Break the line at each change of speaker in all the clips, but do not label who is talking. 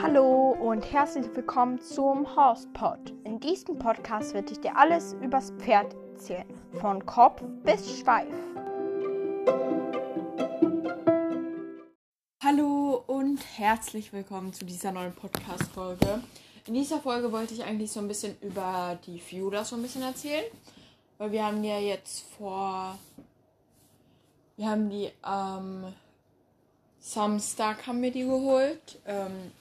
Hallo und herzlich willkommen zum Horsepod. In diesem Podcast werde ich dir alles übers Pferd erzählen, von Kopf bis Schweif.
Hallo und herzlich willkommen zu dieser neuen Podcast-Folge. In dieser Folge wollte ich eigentlich so ein bisschen über die Feudar so ein bisschen erzählen. Weil wir haben ja jetzt vor. Wir haben die am ähm, Samstag haben wir die geholt. Ähm,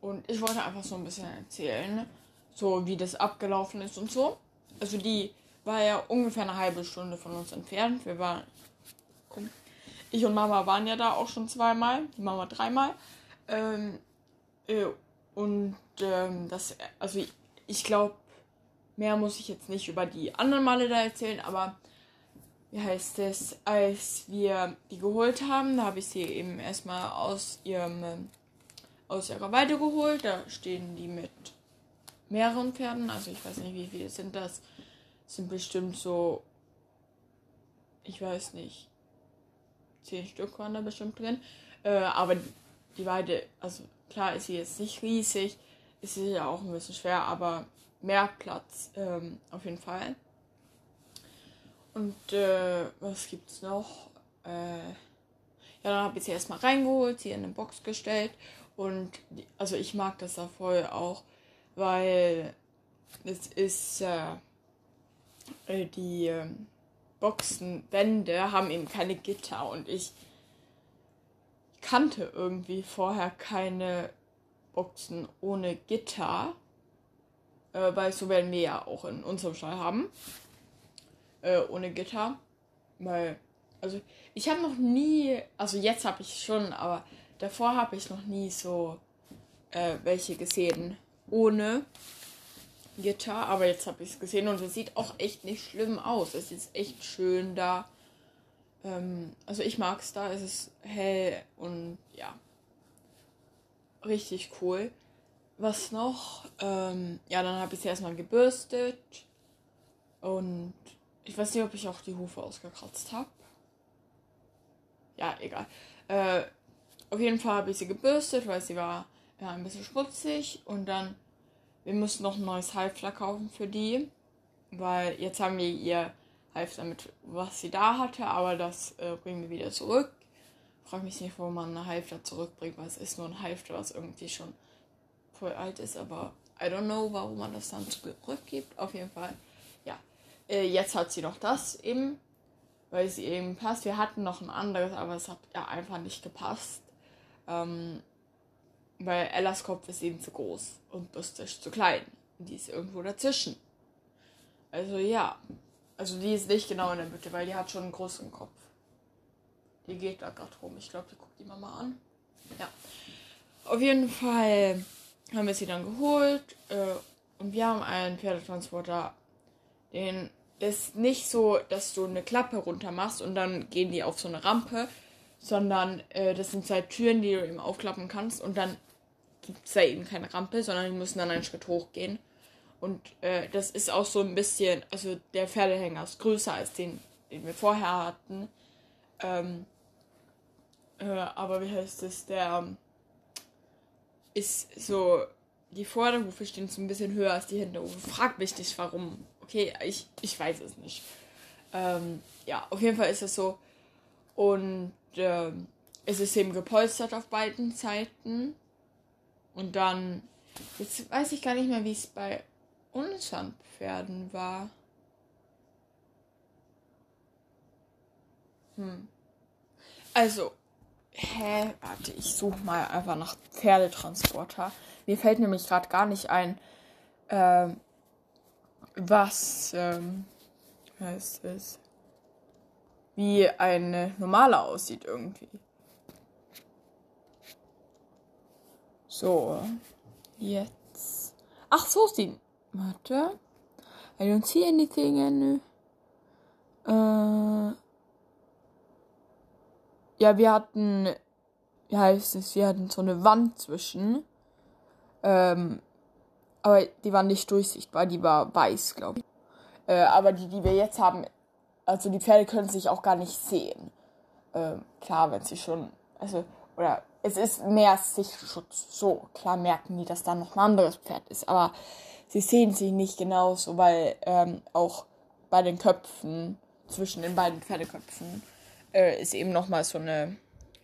und ich wollte einfach so ein bisschen erzählen, so wie das abgelaufen ist und so. Also die war ja ungefähr eine halbe Stunde von uns entfernt. Wir waren. Ich und Mama waren ja da auch schon zweimal, die Mama dreimal. Ähm, äh, und ähm, das, also ich, ich glaube, mehr muss ich jetzt nicht über die anderen Male da erzählen, aber wie heißt es, als wir die geholt haben, da habe ich sie eben erstmal aus ihrem aus ihrer Weide geholt. Da stehen die mit mehreren Pferden. Also ich weiß nicht, wie viele sind das. Sind bestimmt so, ich weiß nicht, zehn Stück waren da bestimmt drin. Äh, aber die Weide, also klar ist sie jetzt nicht riesig, ist sie ja auch ein bisschen schwer, aber mehr Platz ähm, auf jeden Fall. Und äh, was gibt's noch? Äh, ja, dann habe ich sie erstmal reingeholt, sie in eine Box gestellt. Und die, also ich mag das da voll auch, weil es ist äh, äh die äh, Boxenwände haben eben keine Gitter und ich kannte irgendwie vorher keine Boxen ohne Gitter, äh, weil so werden wir ja auch in unserem Stall haben, äh, ohne Gitter, weil also ich habe noch nie, also jetzt habe ich schon, aber davor habe ich noch nie so äh, welche gesehen ohne Gitter, aber jetzt habe ich es gesehen und es sieht auch echt nicht schlimm aus. Es ist echt schön da. Ähm, also ich mag es da, es ist hell und ja, richtig cool. Was noch? Ähm, ja, dann habe ich sie erstmal gebürstet und ich weiß nicht, ob ich auch die Hufe ausgekratzt habe. Ja, egal. Äh, auf jeden Fall habe ich sie gebürstet, weil sie war ja, ein bisschen schmutzig. Und dann, wir mussten noch ein neues Halfter kaufen für die. Weil jetzt haben wir ihr Halfter mit, was sie da hatte, aber das äh, bringen wir wieder zurück. Frag mich nicht, wo man eine Halfter zurückbringt, weil es ist nur ein Halfter, was irgendwie schon voll alt ist. Aber I don't know, warum man das dann zurückgibt. Auf jeden Fall. Äh, jetzt hat sie noch das eben, weil sie eben passt. Wir hatten noch ein anderes, aber es hat ja einfach nicht gepasst. Ähm, weil Ellas Kopf ist eben zu groß und Bustisch zu klein. Die ist irgendwo dazwischen. Also ja. Also die ist nicht genau in der Mitte, weil die hat schon einen großen Kopf. Die geht da gerade rum. Ich glaube, die guckt die Mama an. Ja. Auf jeden Fall haben wir sie dann geholt. Äh, und wir haben einen Pferdetransporter. Den ist nicht so, dass du eine Klappe runter machst und dann gehen die auf so eine Rampe, sondern äh, das sind zwei Türen, die du eben aufklappen kannst und dann gibt es da eben keine Rampe, sondern die müssen dann einen Schritt hochgehen. Und äh, das ist auch so ein bisschen, also der Pferdehänger ist größer als den, den wir vorher hatten. Ähm, äh, aber wie heißt es, der ähm, ist so, die Vorderhufe stehen so ein bisschen höher als die Hinterhufe. Frag mich nicht warum. Okay, ich, ich weiß es nicht. Ähm, ja, auf jeden Fall ist es so. Und äh, es ist eben gepolstert auf beiden Seiten. Und dann, jetzt weiß ich gar nicht mehr, wie es bei unseren Pferden war. Hm. Also, hä, warte, ich suche mal einfach nach Pferdetransporter. Mir fällt nämlich gerade gar nicht ein, äh, was ähm, heißt es wie eine normale aussieht irgendwie. So, jetzt. Ach, so ist die. Warte. I don't see anything. Any. Äh, ja, wir hatten. Wie heißt es? Wir hatten so eine Wand zwischen. Ähm, aber die war nicht durchsichtbar. Die war weiß, glaube ich. Äh, aber die, die wir jetzt haben, also die Pferde können sich auch gar nicht sehen. äh, klar, wenn sie schon, also, oder es ist mehr Sichtschutz. So, klar merken die, dass da noch ein anderes Pferd ist, aber sie sehen sich nicht genauso, weil ähm, auch bei den Köpfen, zwischen den beiden Pferdeköpfen, äh, ist eben nochmal so eine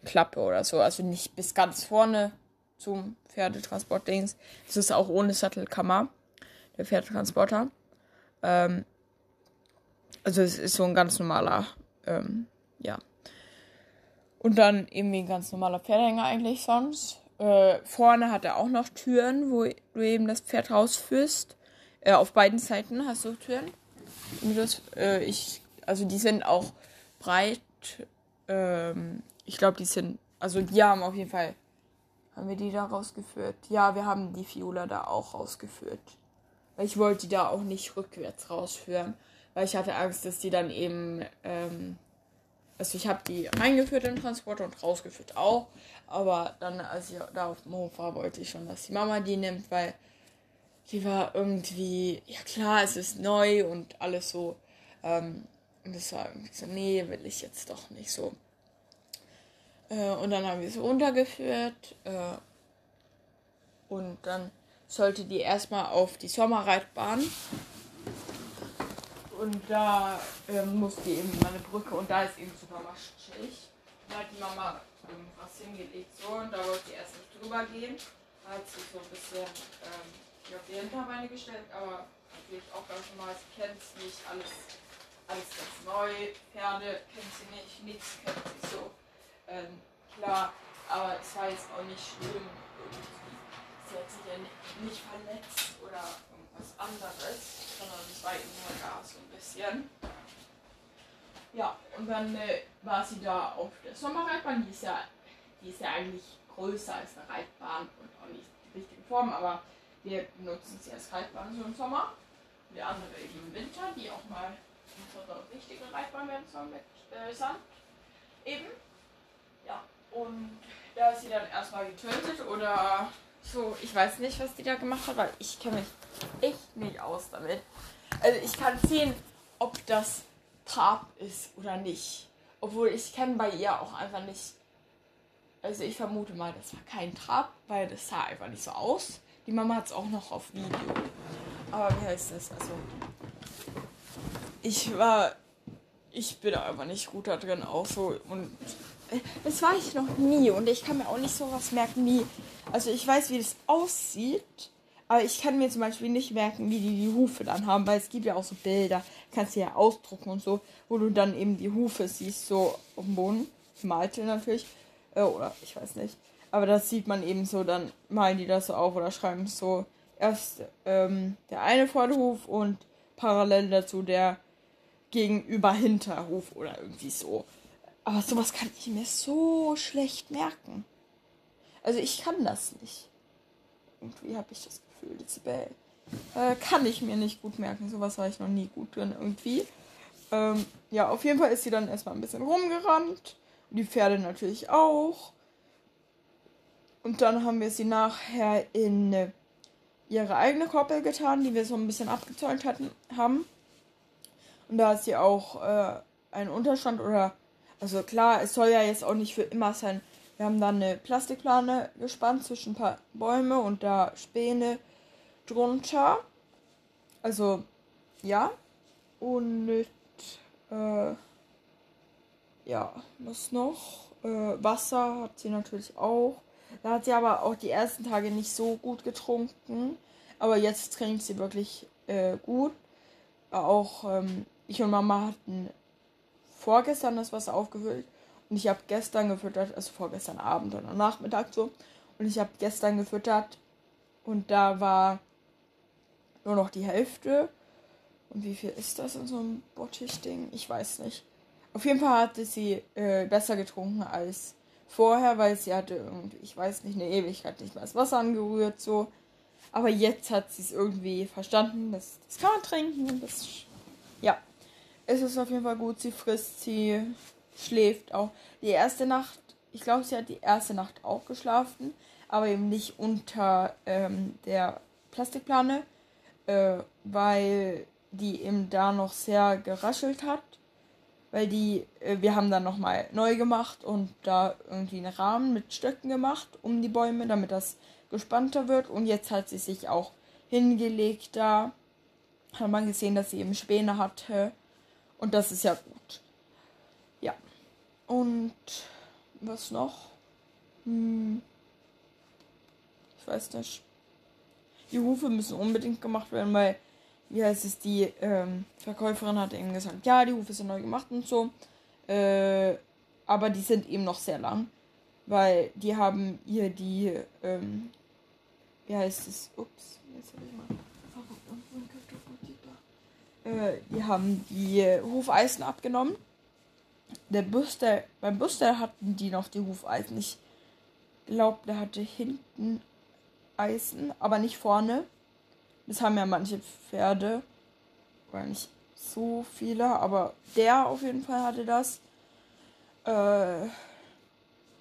Klappe oder so. Also nicht bis ganz vorne zum Pferdetransportdings. Es ist auch ohne Sattelkammer, der Pferdetransporter. Ähm, also es ist so ein ganz normaler, ähm, ja. Und dann irgendwie ein ganz normaler Pferdehänger eigentlich sonst. Äh, vorne hat er auch noch Türen, wo du eben das Pferd rausführst. Äh, auf beiden Seiten hast du Türen. Das, äh, ich, also die sind auch breit. Ähm, ich glaube, die sind, also die haben auf jeden Fall, haben wir die da rausgeführt? Ja, wir haben die Fiola da auch rausgeführt. Weil ich wollte die da auch nicht rückwärts rausführen. Weil ich hatte Angst, dass die dann eben, ähm, also ich habe die reingeführt in Transporter und rausgeführt auch. Aber dann, als ich da auf dem Hof war, wollte ich schon, dass die Mama die nimmt, weil die war irgendwie, ja klar, es ist neu und alles so. Ähm, und das war irgendwie so, nee, will ich jetzt doch nicht so. Äh, und dann haben wir sie runtergeführt. Äh, und dann sollte die erstmal auf die Sommerreitbahn. Und da äh, musste eben über eine Brücke und da ist eben sogar Maschenschicht. Da hat die Mama irgendwas hingelegt so und da wollte sie erst nicht drüber gehen. Da hat sie so ein bisschen ähm, auf die Hinterbeine gestellt, aber natürlich auch ganz normal, sie kennt es nicht, alles, alles ganz neu, Pferde kennt sie nicht, nichts kennt sie so. Ähm, klar, aber es war jetzt auch nicht schlimm. Sie hat sich ja nicht verletzt oder irgendwas anderes, sondern es war eben nur da so ein bisschen. Ja, und dann äh, war sie da auf der Sommerreitbahn, die ist ja, die ist ja eigentlich größer als eine Reitbahn und auch nicht die richtige Form, aber wir benutzen sie als Reitbahn so im Sommer. Und die andere eben im Winter, die auch mal unsere richtige Reitbahn werden soll mit äh, Sand. Eben. Ja, und da ist sie dann erstmal getötet oder so. Ich weiß nicht, was die da gemacht hat, weil ich kenne mich echt nicht aus damit. Also ich kann sehen, ob das Trab ist oder nicht. Obwohl ich kenne bei ihr auch einfach nicht. Also ich vermute mal, das war kein Trab, weil das sah einfach nicht so aus. Die Mama hat es auch noch auf Video. Aber wie heißt das? Also. Ich war. Ich bin einfach nicht gut da drin auch so. Und das war ich noch nie. Und ich kann mir auch nicht sowas merken wie. Also ich weiß, wie das aussieht. Aber ich kann mir zum Beispiel nicht merken, wie die die Hufe dann haben, weil es gibt ja auch so Bilder, kannst du ja ausdrucken und so, wo du dann eben die Hufe siehst, so auf dem Boden, malte natürlich, äh, oder ich weiß nicht. Aber das sieht man eben so, dann malen die das so auf oder schreiben so erst ähm, der eine Vorderhuf und parallel dazu der gegenüber Hinterhuf oder irgendwie so. Aber sowas kann ich mir so schlecht merken. Also ich kann das nicht. Irgendwie habe ich das Gefühl, Dezibel. Äh, kann ich mir nicht gut merken. Sowas war ich noch nie gut drin irgendwie. Ähm, ja, auf jeden Fall ist sie dann erstmal ein bisschen rumgerannt. Und die Pferde natürlich auch. Und dann haben wir sie nachher in äh, ihre eigene Koppel getan, die wir so ein bisschen abgezäunt hatten, haben. Und da ist sie auch äh, einen Unterstand oder, also klar, es soll ja jetzt auch nicht für immer sein. Wir haben dann eine Plastikplane gespannt zwischen ein paar Bäume und da Späne drunter. Also, ja. Und äh, ja, was noch? Äh, Wasser hat sie natürlich auch. Da hat sie aber auch die ersten Tage nicht so gut getrunken. Aber jetzt trinkt sie wirklich äh, gut. Auch ähm, ich und Mama hatten vorgestern das Wasser aufgefüllt. Und ich habe gestern gefüttert, also vorgestern Abend oder Nachmittag so. Und ich habe gestern gefüttert. Und da war nur noch die Hälfte. Und wie viel ist das in so einem Bottich-Ding? Ich weiß nicht. Auf jeden Fall hatte sie äh, besser getrunken als vorher, weil sie hatte irgendwie, ich weiß nicht, eine Ewigkeit nicht mehr das Wasser angerührt, so. Aber jetzt hat sie es irgendwie verstanden, das, das kann man trinken. Das, ja, es ist auf jeden Fall gut. Sie frisst, sie schläft auch. Die erste Nacht, ich glaube, sie hat die erste Nacht auch geschlafen, aber eben nicht unter ähm, der Plastikplane, äh, weil die eben da noch sehr geraschelt hat weil die, äh, wir haben dann nochmal neu gemacht und da irgendwie einen Rahmen mit Stöcken gemacht um die Bäume, damit das gespannter wird. Und jetzt hat sie sich auch hingelegt da. Hat man gesehen, dass sie eben Späne hatte. Und das ist ja gut. Ja. Und was noch? Hm. Ich weiß nicht. Die Hufe müssen unbedingt gemacht werden, weil wie heißt es, die ähm, Verkäuferin hat eben gesagt, ja, die Hufe sind neu gemacht und so. Äh, aber die sind eben noch sehr lang. Weil die haben hier die, ähm, wie heißt es, ups, jetzt habe ich mal. Äh, die haben die Hufeisen abgenommen. Der Buster, beim Buster hatten die noch die Hufeisen. Ich glaube, der hatte hinten Eisen, aber nicht vorne. Das haben ja manche Pferde. Oder nicht so viele, aber der auf jeden Fall hatte das. Äh,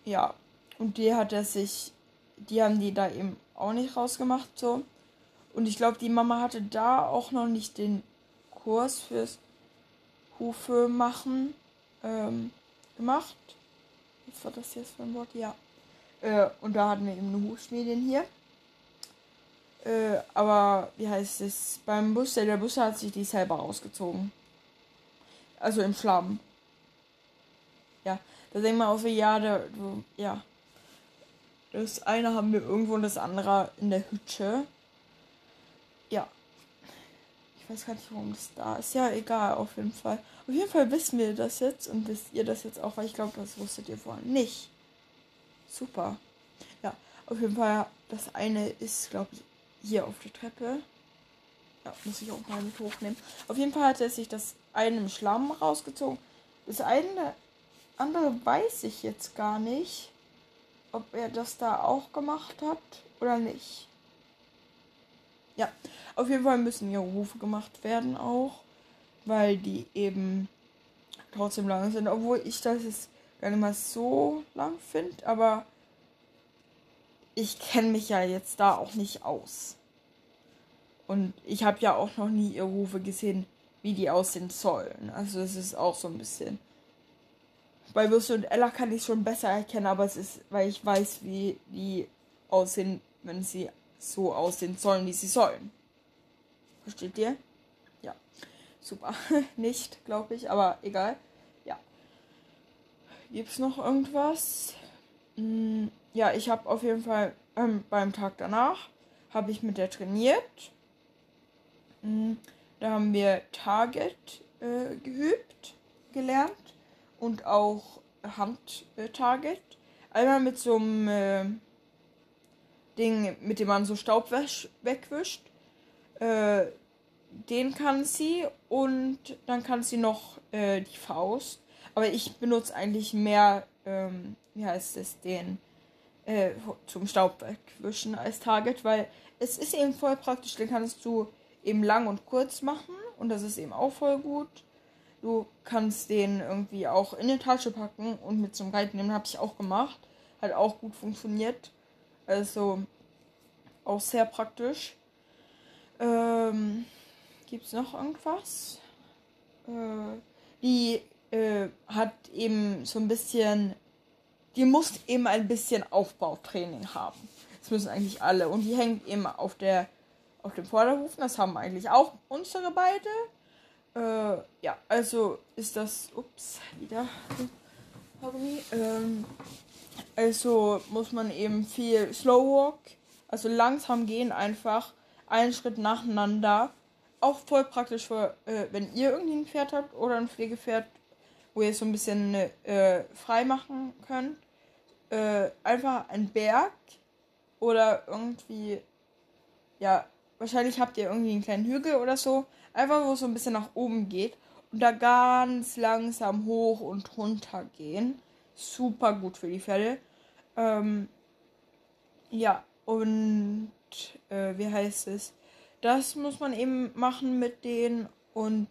ja. Und die hat er sich. Die haben die da eben auch nicht rausgemacht, so. Und ich glaube, die Mama hatte da auch noch nicht den Kurs fürs Hufe machen ähm, gemacht. Was war das jetzt für ein Wort? Ja. Äh, und da hatten wir eben eine Hufschmiedin hier. Äh, aber wie heißt es? Beim Bus, der Bus hat sich die selber rausgezogen. Also im Schlamm. Ja, da denkt man so, ja, der, ja. Das eine haben wir irgendwo und das andere in der Hütte. Ja. Weiß gar nicht, warum das da ist. Ja, egal, auf jeden Fall. Auf jeden Fall wissen wir das jetzt und wisst ihr das jetzt auch, weil ich glaube, das wusstet ihr vorhin nicht. Super. Ja, auf jeden Fall, das eine ist, glaube ich, hier auf der Treppe. Ja, muss ich auch mal mit hochnehmen. Auf jeden Fall hat er sich das eine im Schlamm rausgezogen. Das eine andere weiß ich jetzt gar nicht, ob er das da auch gemacht hat oder nicht. Ja, auf jeden Fall müssen hier Rufe gemacht werden auch, weil die eben trotzdem lang sind, obwohl ich das jetzt gar nicht mal so lang finde, aber ich kenne mich ja jetzt da auch nicht aus. Und ich habe ja auch noch nie ihr Rufe gesehen, wie die aussehen sollen. Also es ist auch so ein bisschen. Bei Würste und Ella kann ich schon besser erkennen, aber es ist, weil ich weiß, wie die aussehen, wenn sie so aussehen sollen, wie sie sollen. Versteht ihr? Ja. Super. Nicht, glaube ich, aber egal. Ja. Gibt's noch irgendwas? Hm, ja, ich habe auf jeden Fall ähm, beim Tag danach habe ich mit der trainiert. Hm, da haben wir Target äh, geübt, gelernt und auch Hand-Target. Einmal mit so einem äh, Ding, mit dem man so Staub wegwischt. Äh, den kann sie und dann kann sie noch äh, die Faust. Aber ich benutze eigentlich mehr, ähm, wie heißt es, den äh, zum Staub wegwischen als Target, weil es ist eben voll praktisch. Den kannst du eben lang und kurz machen und das ist eben auch voll gut. Du kannst den irgendwie auch in die Tasche packen und mit zum Reiten nehmen, habe ich auch gemacht. Hat auch gut funktioniert. Also auch sehr praktisch. Ähm, Gibt es noch irgendwas? Äh, die äh, hat eben so ein bisschen, die muss eben ein bisschen Aufbautraining haben. Das müssen eigentlich alle. Und die hängt eben auf der auf dem Vorderhufen. Das haben eigentlich auch unsere beide. Äh, ja, also ist das. Ups, wieder. Ähm, also muss man eben viel Slow Walk, also langsam gehen, einfach einen Schritt nacheinander. Auch voll praktisch für, äh, wenn ihr irgendwie ein Pferd habt oder ein Pflegepferd, wo ihr so ein bisschen äh, frei machen könnt. Äh, einfach ein Berg oder irgendwie, ja, Wahrscheinlich habt ihr irgendwie einen kleinen Hügel oder so. Einfach wo es so ein bisschen nach oben geht. Und da ganz langsam hoch und runter gehen. Super gut für die Pferde. Ähm, ja, und äh, wie heißt es? Das muss man eben machen mit denen. Und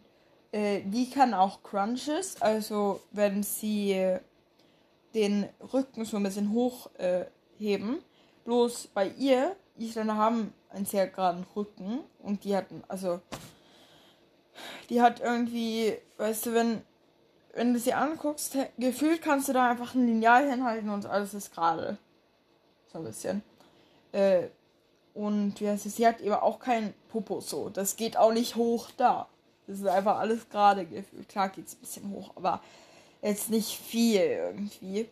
äh, die kann auch Crunches. Also wenn sie den Rücken so ein bisschen hochheben. Äh, Bloß bei ihr, Isländer haben einen sehr geraden Rücken und die hatten, also, die hat irgendwie, weißt du, wenn wenn du sie anguckst, gefühlt kannst du da einfach ein Lineal hinhalten und alles ist gerade. So ein bisschen. Äh, und wie heißt es, sie hat eben auch kein Popo so. Das geht auch nicht hoch da. Das ist einfach alles gerade gefühlt. Klar geht es ein bisschen hoch, aber jetzt nicht viel irgendwie.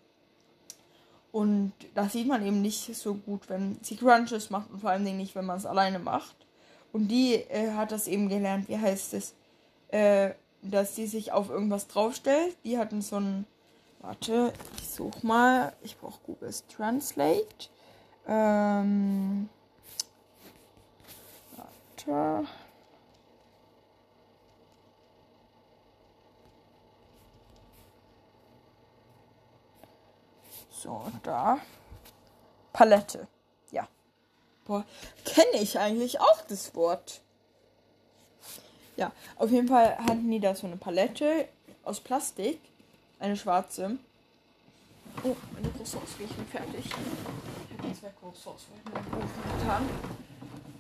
Und das sieht man eben nicht so gut, wenn sie Crunches macht und vor allem nicht, wenn man es alleine macht. Und die äh, hat das eben gelernt, wie heißt es, äh, dass sie sich auf irgendwas draufstellt. Die hatten so ein, warte, ich such mal, ich brauche Google Translate. Ähm, warte. So, da. Palette. Ja. Boah, kenne ich eigentlich auch das Wort. Ja, auf jeden Fall hatten die da so eine Palette aus Plastik. Eine schwarze. Oh, meine Croissants riechen fertig. Ich habe zwei Croissants in den Ofen getan.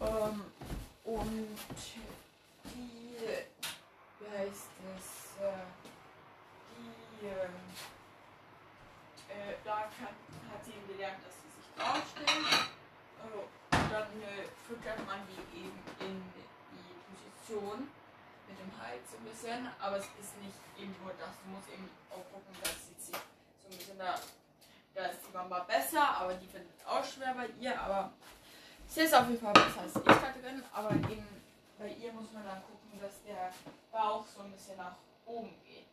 Ähm, und die, wie heißt das? Äh, die, ähm, äh, da kann, hat sie gelernt, dass sie sich draufstellen. Also, dann äh, füttert man die eben in die Position mit dem Hals so ein bisschen. Aber es ist nicht eben nur das. Du musst eben auch gucken, dass sie sich so ein bisschen da. Da ist die Mama besser, aber die findet es auch schwer bei ihr. Aber sie ist auf jeden Fall besser als ich da drin. Aber eben bei ihr muss man dann gucken, dass der Bauch so ein bisschen nach oben geht.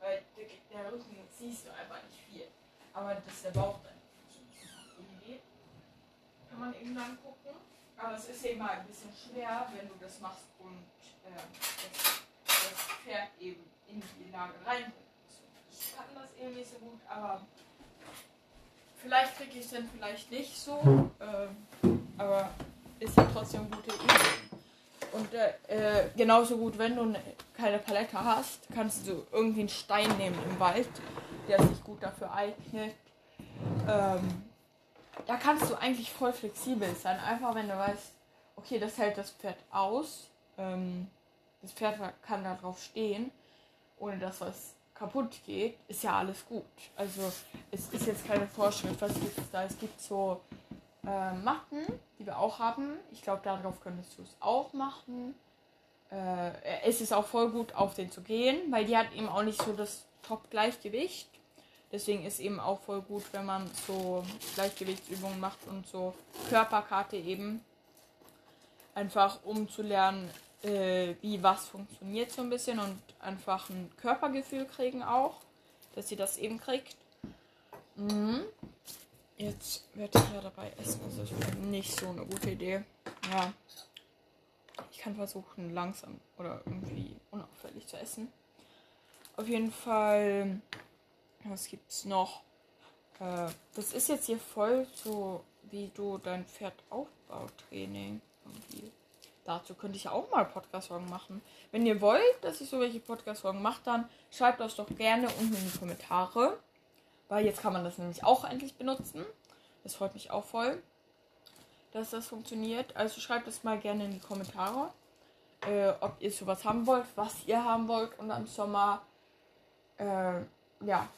Weil der, der Rücken siehst du einfach nicht viel. Aber dass der Bauch dann geht, kann man eben dann gucken. Aber es ist eben mal ein bisschen schwer, wenn du das machst und äh, das, das Pferd eben in die Lage reinbringst. Ich kann das eben nicht so gut, aber vielleicht kriege ich es dann vielleicht nicht so. Äh, aber ist ja trotzdem eine gute Übung. Und äh, äh, genauso gut, wenn du keine Palette hast, kannst du irgendwie einen Stein nehmen im Wald, der sich gut dafür eignet. Ähm, da kannst du eigentlich voll flexibel sein. Einfach wenn du weißt, okay, das hält das Pferd aus. Ähm, das Pferd kann da drauf stehen, ohne dass was kaputt geht, ist ja alles gut. Also es ist jetzt keine Vorschrift, was gibt es da? Es gibt so äh, Matten, die wir auch haben. Ich glaube, darauf könntest du es auch machen. Äh, es ist auch voll gut, auf den zu gehen, weil die hat eben auch nicht so das Top-Gleichgewicht. Deswegen ist eben auch voll gut, wenn man so Gleichgewichtsübungen macht und so Körperkarte eben. Einfach um zu lernen, äh, wie was funktioniert so ein bisschen und einfach ein Körpergefühl kriegen auch, dass sie das eben kriegt. Mhm. Jetzt werde ich ja dabei essen. Das ist nicht so eine gute Idee. Ja. Ich kann versuchen, langsam oder irgendwie unauffällig zu essen. Auf jeden Fall. Was gibt's noch? Äh, das ist jetzt hier voll so, wie du dein Pferd Aufbautraining irgendwie. Dazu könnte ich ja auch mal Podcast-Folgen machen. Wenn ihr wollt, dass ich so welche Podcast-Folgen mache, dann schreibt das doch gerne unten in die Kommentare. Weil jetzt kann man das nämlich auch endlich benutzen. Das freut mich auch voll, dass das funktioniert. Also schreibt es mal gerne in die Kommentare, äh, ob ihr sowas haben wollt, was ihr haben wollt. Und am Sommer, äh, ja.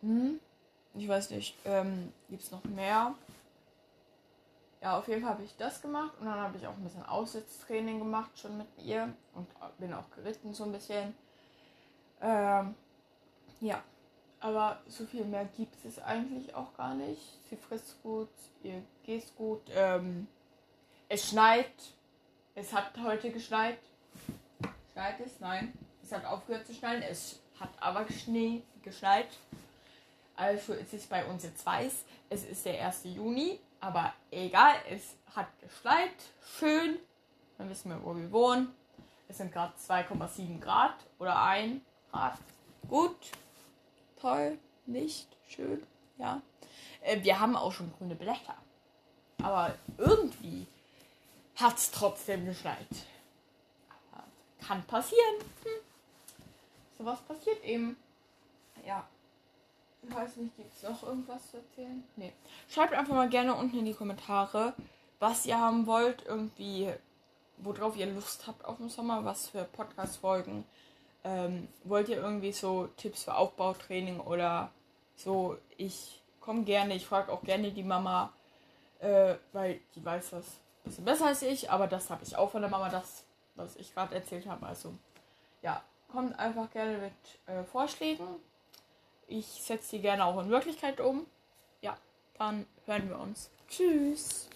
Hm? Ich weiß nicht, ähm, gibt es noch mehr? Ja, auf jeden Fall habe ich das gemacht und dann habe ich auch ein bisschen Aussitztraining gemacht schon mit ihr und bin auch geritten so ein bisschen. Ähm, ja, aber so viel mehr gibt es eigentlich auch gar nicht. Sie frisst gut, ihr geht gut. Ähm, es schneit. Es hat heute geschneit. Schneit es? Nein. Es hat aufgehört zu schneien. Es hat aber Schnee geschneit. Also ist es bei uns jetzt weiß. Es ist der 1. Juni. Aber egal, es hat geschneit. Schön. Dann wissen wir, wo wir wohnen. Es sind gerade 2,7 Grad oder 1 Grad. Gut. Toll. Nicht. Schön. Ja. Äh, wir haben auch schon grüne Blätter. Aber irgendwie hat es trotzdem geschneit. kann passieren. Hm. So was passiert eben. Ja. Ich weiß nicht, gibt es noch irgendwas zu erzählen? Nee. Schreibt einfach mal gerne unten in die Kommentare, was ihr haben wollt, irgendwie, worauf ihr Lust habt auf den Sommer, was für Podcast-Folgen Ähm, wollt ihr irgendwie so Tipps für Aufbautraining oder so? Ich komme gerne, ich frage auch gerne die Mama, äh, weil die weiß das ein bisschen besser als ich, aber das habe ich auch von der Mama, das, was ich gerade erzählt habe. Also ja, kommt einfach gerne mit äh, Vorschlägen. Ich setze die gerne auch in Wirklichkeit um. Ja, dann hören wir uns. Tschüss.